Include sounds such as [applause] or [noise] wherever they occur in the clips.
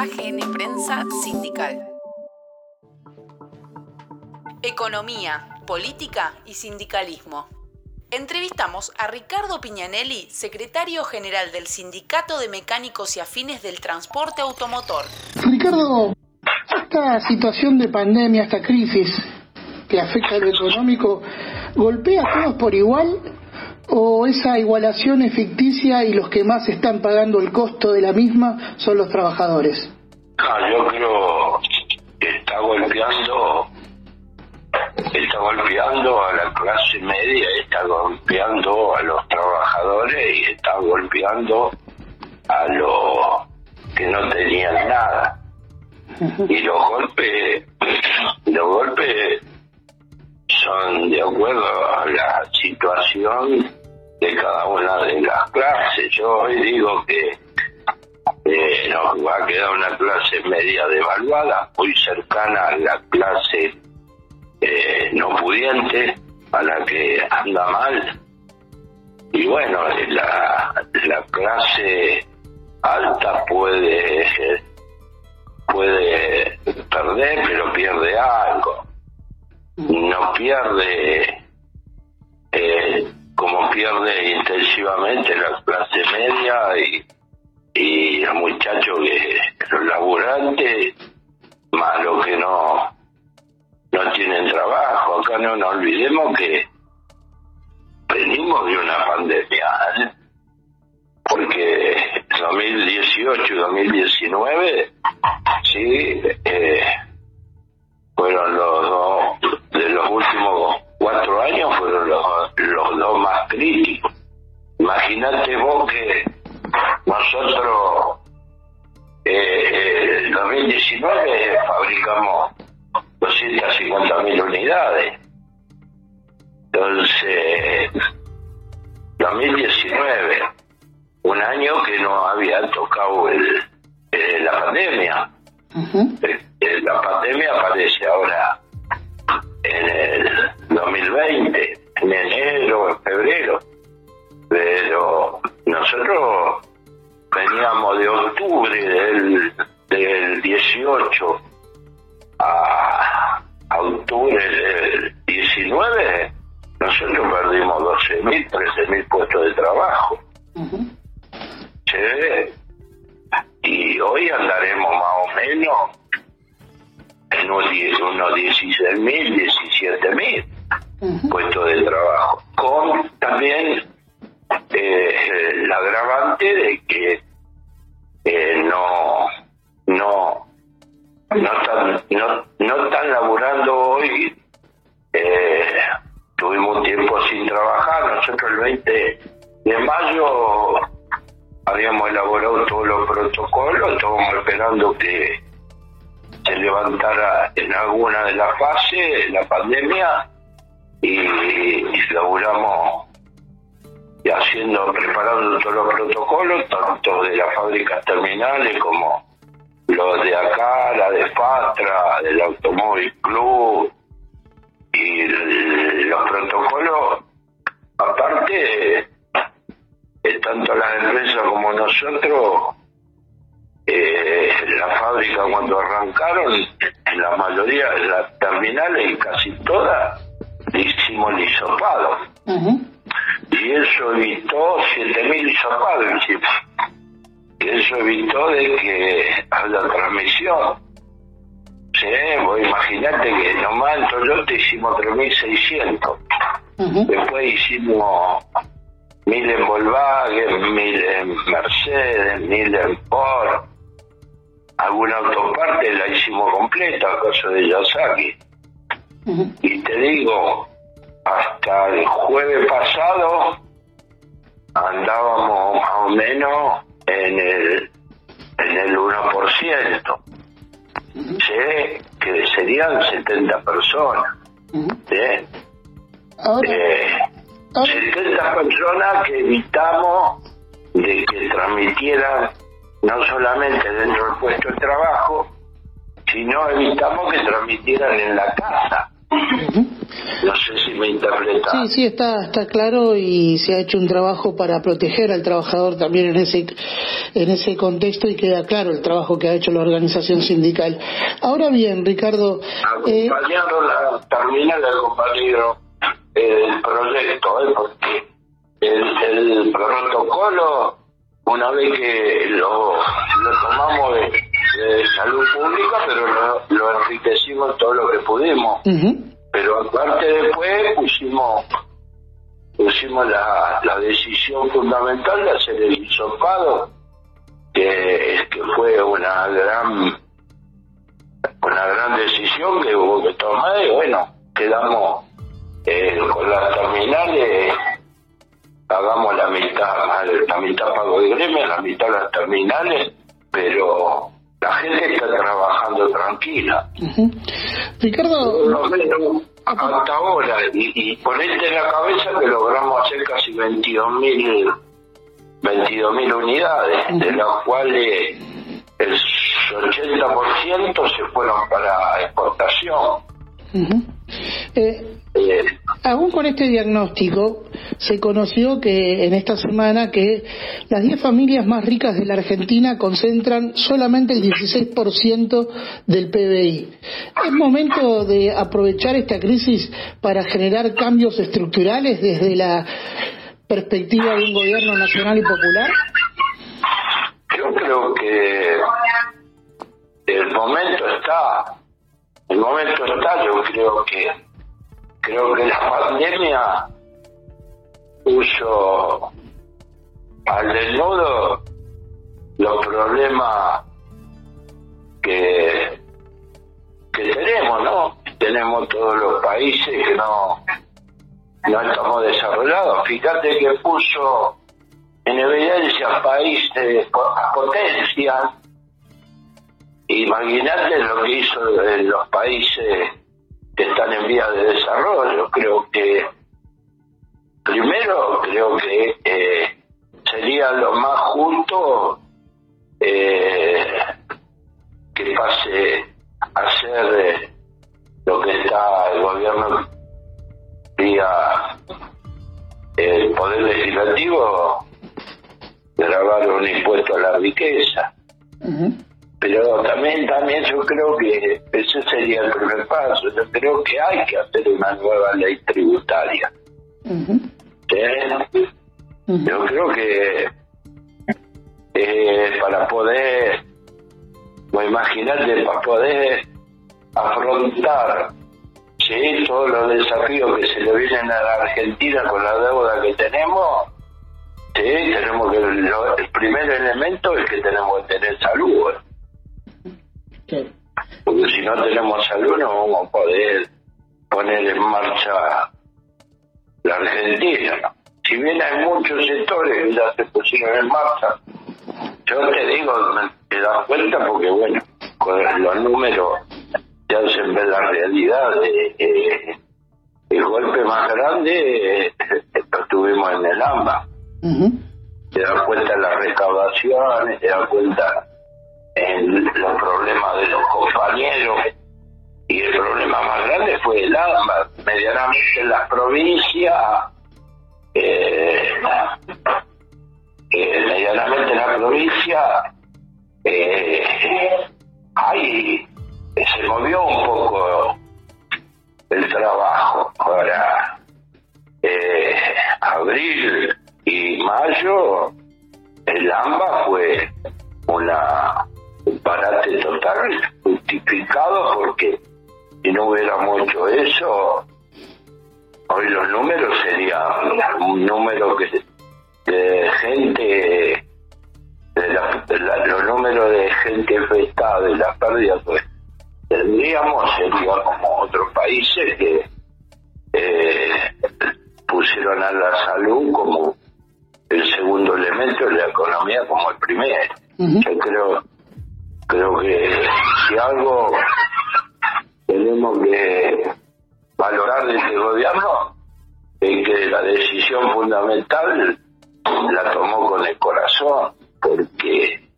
AGN Prensa Sindical. Economía, política y sindicalismo. Entrevistamos a Ricardo Piñanelli, secretario general del Sindicato de Mecánicos y Afines del Transporte Automotor. Ricardo, esta situación de pandemia, esta crisis que afecta a lo económico, ¿golpea a todos por igual o esa igualación es ficticia y los que más están pagando el costo de la misma son los trabajadores? Ah, yo creo que está golpeando está golpeando a la clase media, está golpeando a los trabajadores y está golpeando a los que no tenían nada. Y los golpes, los golpes son de acuerdo a la situación de cada una de las clases. Yo hoy digo que nos va a quedar una clase media devaluada, muy cercana a la clase eh, no pudiente, a la que anda mal. Y bueno, la, la clase alta puede puede perder, pero pierde algo. No pierde eh, como pierde intensivamente la clase media y, y los muchachos que los laburantes, más los que no no tienen trabajo. Acá no nos olvidemos que venimos de una pandemia, ¿eh? porque 2018 y 2019, sí, puestos de trabajo. Los protocolos, tanto de las fábricas terminales como los de acá, la de Fatra, del Automóvil Club y los protocolos, aparte, tanto las empresas como nosotros, eh, la fábrica cuando arrancaron, la mayoría las terminales y casi todas, hicimos el hisopado. Y eso evitó 7.000 hisopados eso evitó de que haya transmisión. Sí, vos imaginate que nomás en Toyota hicimos 3.600. Después hicimos mil en Volkswagen, mil en Mercedes, mil en Ford. Alguna autoparte la hicimos completa, caso de Yasaki. Y te digo, hasta el jueves pasado andábamos más o menos en el, en el 1%. Sé que serían 70 personas. ¿sí? 70 personas que evitamos de que transmitieran no solamente dentro del puesto de trabajo, sino evitamos que transmitieran en la casa. No sé si me interpreta. Sí, sí, está, está claro y se ha hecho un trabajo para proteger al trabajador también en ese, en ese contexto y queda claro el trabajo que ha hecho la organización sindical. Ahora bien, Ricardo. Eh, acompañaron la terminal del compañero el proyecto, ¿eh? porque el, protocolo, una vez que lo, lo tomamos de, salud pública, pero lo, enriquecimos todo lo que pudimos. Pero aparte después pusimos pusimos la, la decisión fundamental de hacer el hisopado, que, que fue una gran una gran decisión que hubo que tomar y bueno, quedamos eh, con las terminales, hagamos la mitad, la mitad pago de gremio, la mitad las terminales, pero la gente está trabajando tranquila. Ricardo. Hasta ahora, y, y ponete en la cabeza que logramos hacer casi 22.000 22.000 unidades, de las cuales el 80% se fueron para exportación. Eh, aún con este diagnóstico, se conoció que en esta semana que las 10 familias más ricas de la Argentina concentran solamente el 16% del PBI. ¿Es momento de aprovechar esta crisis para generar cambios estructurales desde la perspectiva de un gobierno nacional y popular? Yo creo que el momento está, el momento está, yo creo que creo que la pandemia puso al desnudo los problemas que, que tenemos, ¿no? Tenemos todos los países que no, no estamos desarrollados. Fíjate que puso en evidencia países, potencias. Imagínate lo que hizo en los países están en vía de desarrollo. Creo que, primero, creo que eh, sería lo más justo eh, que pase a ser eh, lo que está el gobierno vía el poder legislativo grabar un impuesto a la riqueza. Pero también, también yo creo que ese sería el primer paso. Yo creo que hay que hacer una nueva ley tributaria. Yo creo que eh, para poder, o imagínate, para poder afrontar ¿sí? todos los desafíos que se le vienen a la Argentina con la deuda que tenemos, ¿sí? tenemos que, el primer elemento es que tenemos que tener salud. Porque si no tenemos salud no vamos a poder poner en marcha la Argentina. Si bien hay muchos sectores que ya se pusieron en marcha, yo te digo, te das cuenta porque bueno, con los números ya se ve la realidad. Eh, el golpe más grande eh, [laughs] lo tuvimos en el AMBA. Te das cuenta de las recaudaciones, te das cuenta en los problemas de los compañeros y el problema más grande fue el alma, medianamente en las provincias, eh, eh, medianamente en la provincia, eh, ahí se movió un poco el trabajo. Ahora, abril y mayo, el AMBA fue una un parate total justificado porque si no hubiéramos hecho eso, hoy los números serían un número que de gente, de los números de gente afectada de la pérdida pues tendríamos sería como otros países que eh, pusieron a la salud como el segundo elemento la economía como el primero. Yo creo Creo que si algo tenemos que valorar de este gobierno es que la decisión fundamental la tomó con el corazón porque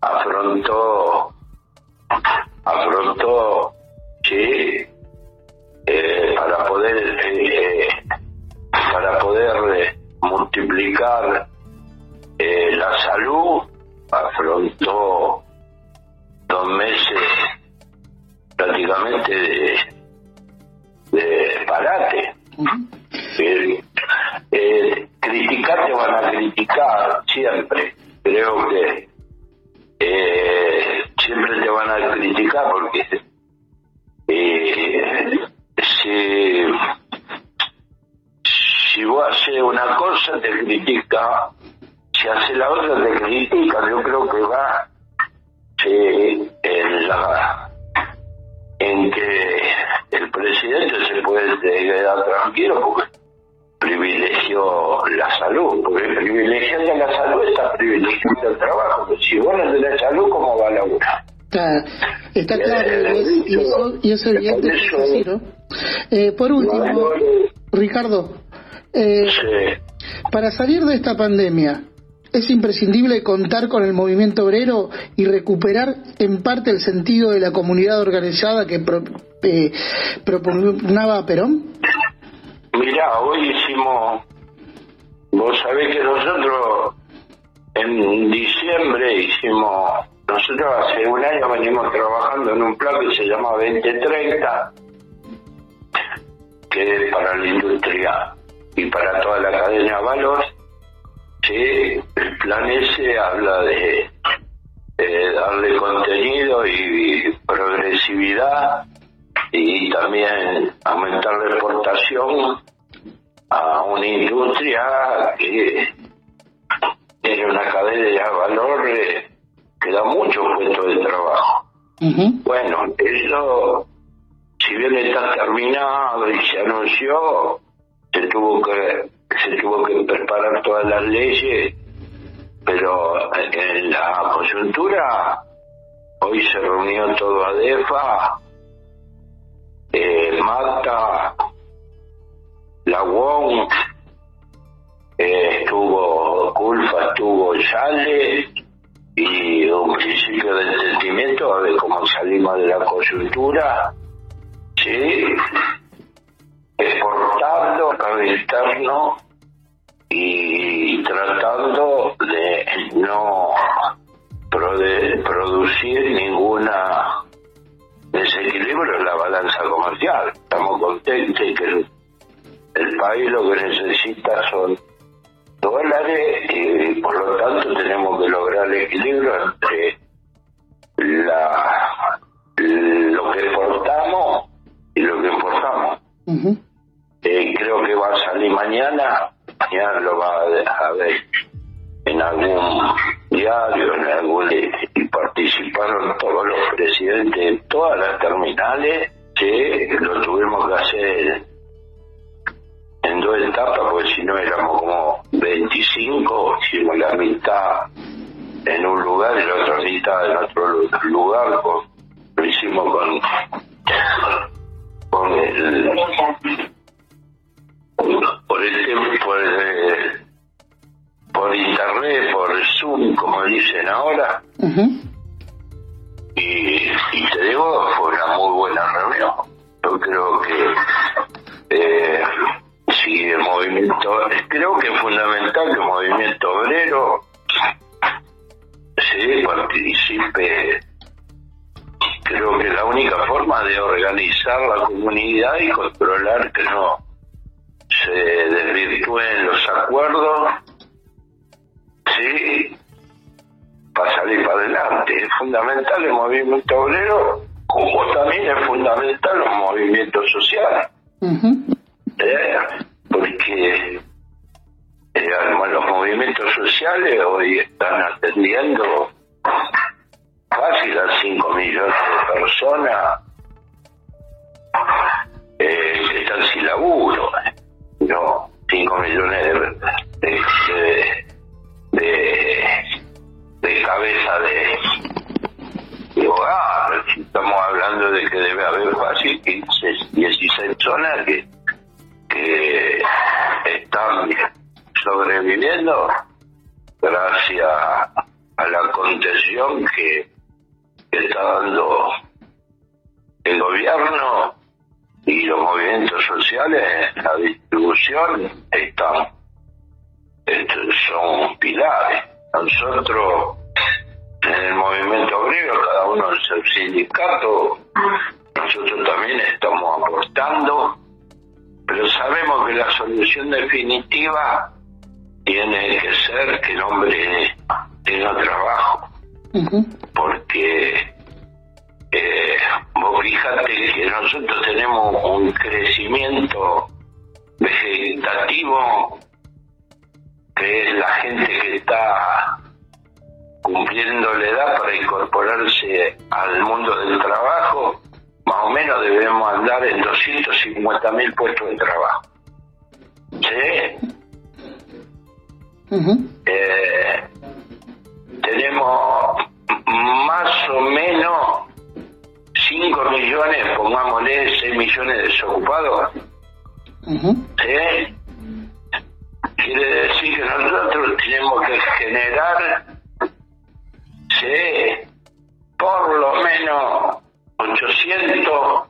afrontó afrontó sí eh, para poder eh, eh, para poder multiplicar critica, si haces la otra te critica. Yo creo que va en la en que el presidente se puede quedar tranquilo porque privilegió la salud, porque privilegiando la salud está privilegiando el trabajo. Si vos no tenés salud, ¿cómo va a laburar? Está, está claro, y, eso, y eso es evidente. Eso, eh, por último, Ricardo, eh, para salir de esta pandemia, es imprescindible contar con el movimiento obrero y recuperar en parte el sentido de la comunidad organizada que pro, eh, Perón. Mira, hoy hicimos, vos sabés que nosotros en diciembre hicimos, nosotros hace un año venimos trabajando en un plan que se llama 2030, que es para la industria y para toda la cadena de valor. Sí, el plan ese habla de, darle contenido y progresividad y también aumentar la exportación a una industria que tiene una cadena de valor eh, que da muchos puestos de trabajo. Bueno, eso, si bien está terminado y se anunció, se tuvo que se tuvo que preparar todas las leyes, pero en la coyuntura hoy se reunió todo ADEFA eh, Mata, la WON, eh, estuvo Culfa, estuvo Sale y un principio de entendimiento a ver cómo salimos de la coyuntura, ¿sí? Exportando al interno y tratando de no producir ninguna desequilibrio en la balanza comercial. Estamos contentos que el, país lo que necesita son dólares y por lo tanto tenemos que lograr el equilibrio entre la lo que exportamos y lo que importamos. Mañana, mañana lo va a ver en algún diario, en algún y participaron todos los presidentes de todas las terminales, que lo tuvimos que hacer en dos etapas, porque si no éramos como 25, hicimos la mitad en un lugar y la otra mitad en otro lugar, lo hicimos con, con el por el por el por internet, por Zoom, como dicen ahora. y, te digo, fue una muy buena reunión. Yo creo que eh, si el movimiento, creo que es fundamental que el movimiento obrero se participe. Creo que la única forma de organizar la comunidad y controlar que no se desvirtúen los acuerdos sí, para salir para adelante. Es fundamental el movimiento obrero, como también es fundamental los movimientos sociales. Eh, porque eh, los movimientos sociales hoy están atendiendo fácil a 5 millones de personas eh, que están sin laburo. No, 5 millones de de, de cabeza de, de hogar. Estamos hablando de que debe haber fácil 15, 16 personas que, que están sobreviviendo gracias a la contención que está dando el gobierno y los movimientos sociales, la distribución, están son pilares. Nosotros, en el movimiento obrero, cada uno en su sindicato, nosotros también estamos aportando, pero sabemos que la solución definitiva tiene que ser que el hombre tenga trabajo. Porque fíjate que nosotros tenemos un crecimiento vegetativo que es la gente que está cumpliendo la edad para incorporarse al mundo del trabajo, más o menos debemos andar en 250 mil puestos de trabajo. ¿Sí? Eh, tenemos más o menos 5 millones, pongámosle 6 millones de desocupados. ¿Sí? Quiere decir que nosotros tenemos que generar, sí, por lo menos 800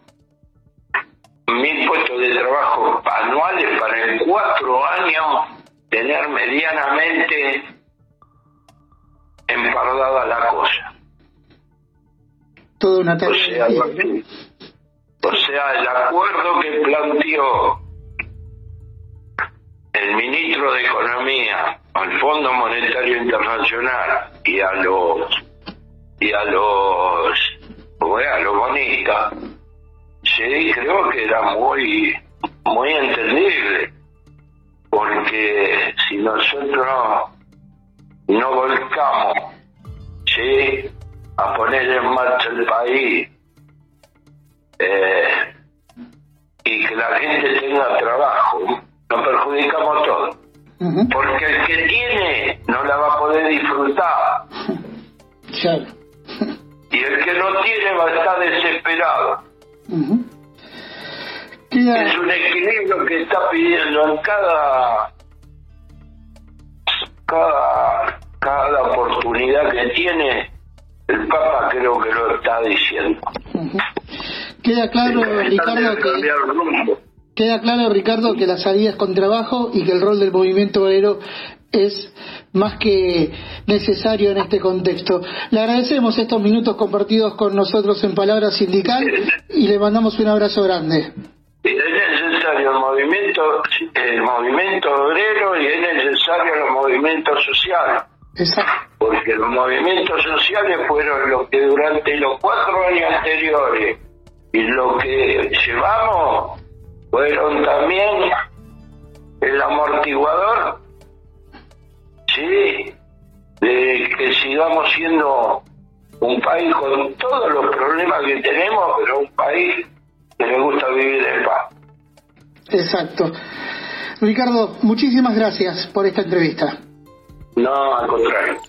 mil puestos de trabajo anuales para en cuatro años tener medianamente empardada la cosa. Todo una o sea, o sea, el acuerdo que planteó el ministro de Economía al Fondo Monetario Internacional y a los y a los a los bonistas sí creo que era muy muy entendible porque si nosotros no volcamos sí a poner en marcha el país eh, y que la gente tenga trabajo nos perjudicamos todos. Porque el que tiene no la va a poder disfrutar. Y el que no tiene va a estar desesperado. Es un equilibrio que está pidiendo en cada cada cada oportunidad que tiene el Papa creo que lo está diciendo. Queda claro, Ricardo, que Queda claro, Ricardo, que la salida es con trabajo y que el rol del movimiento obrero es más que necesario en este contexto. Le agradecemos estos minutos compartidos con nosotros en Palabra Sindical y le mandamos un abrazo grande. Es necesario el movimiento, el movimiento obrero y es necesario el movimiento social. Exacto. Porque los movimientos sociales fueron los que durante los cuatro años anteriores y lo que llevamos fueron también el amortiguador, sí, de que sigamos siendo un país con todos los problemas que tenemos, pero un país que le gusta vivir en paz. Exacto. Ricardo, muchísimas gracias por esta entrevista. No, al contrario.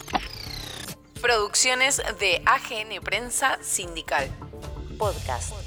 Producciones de AGN Prensa Sindical. Podcast.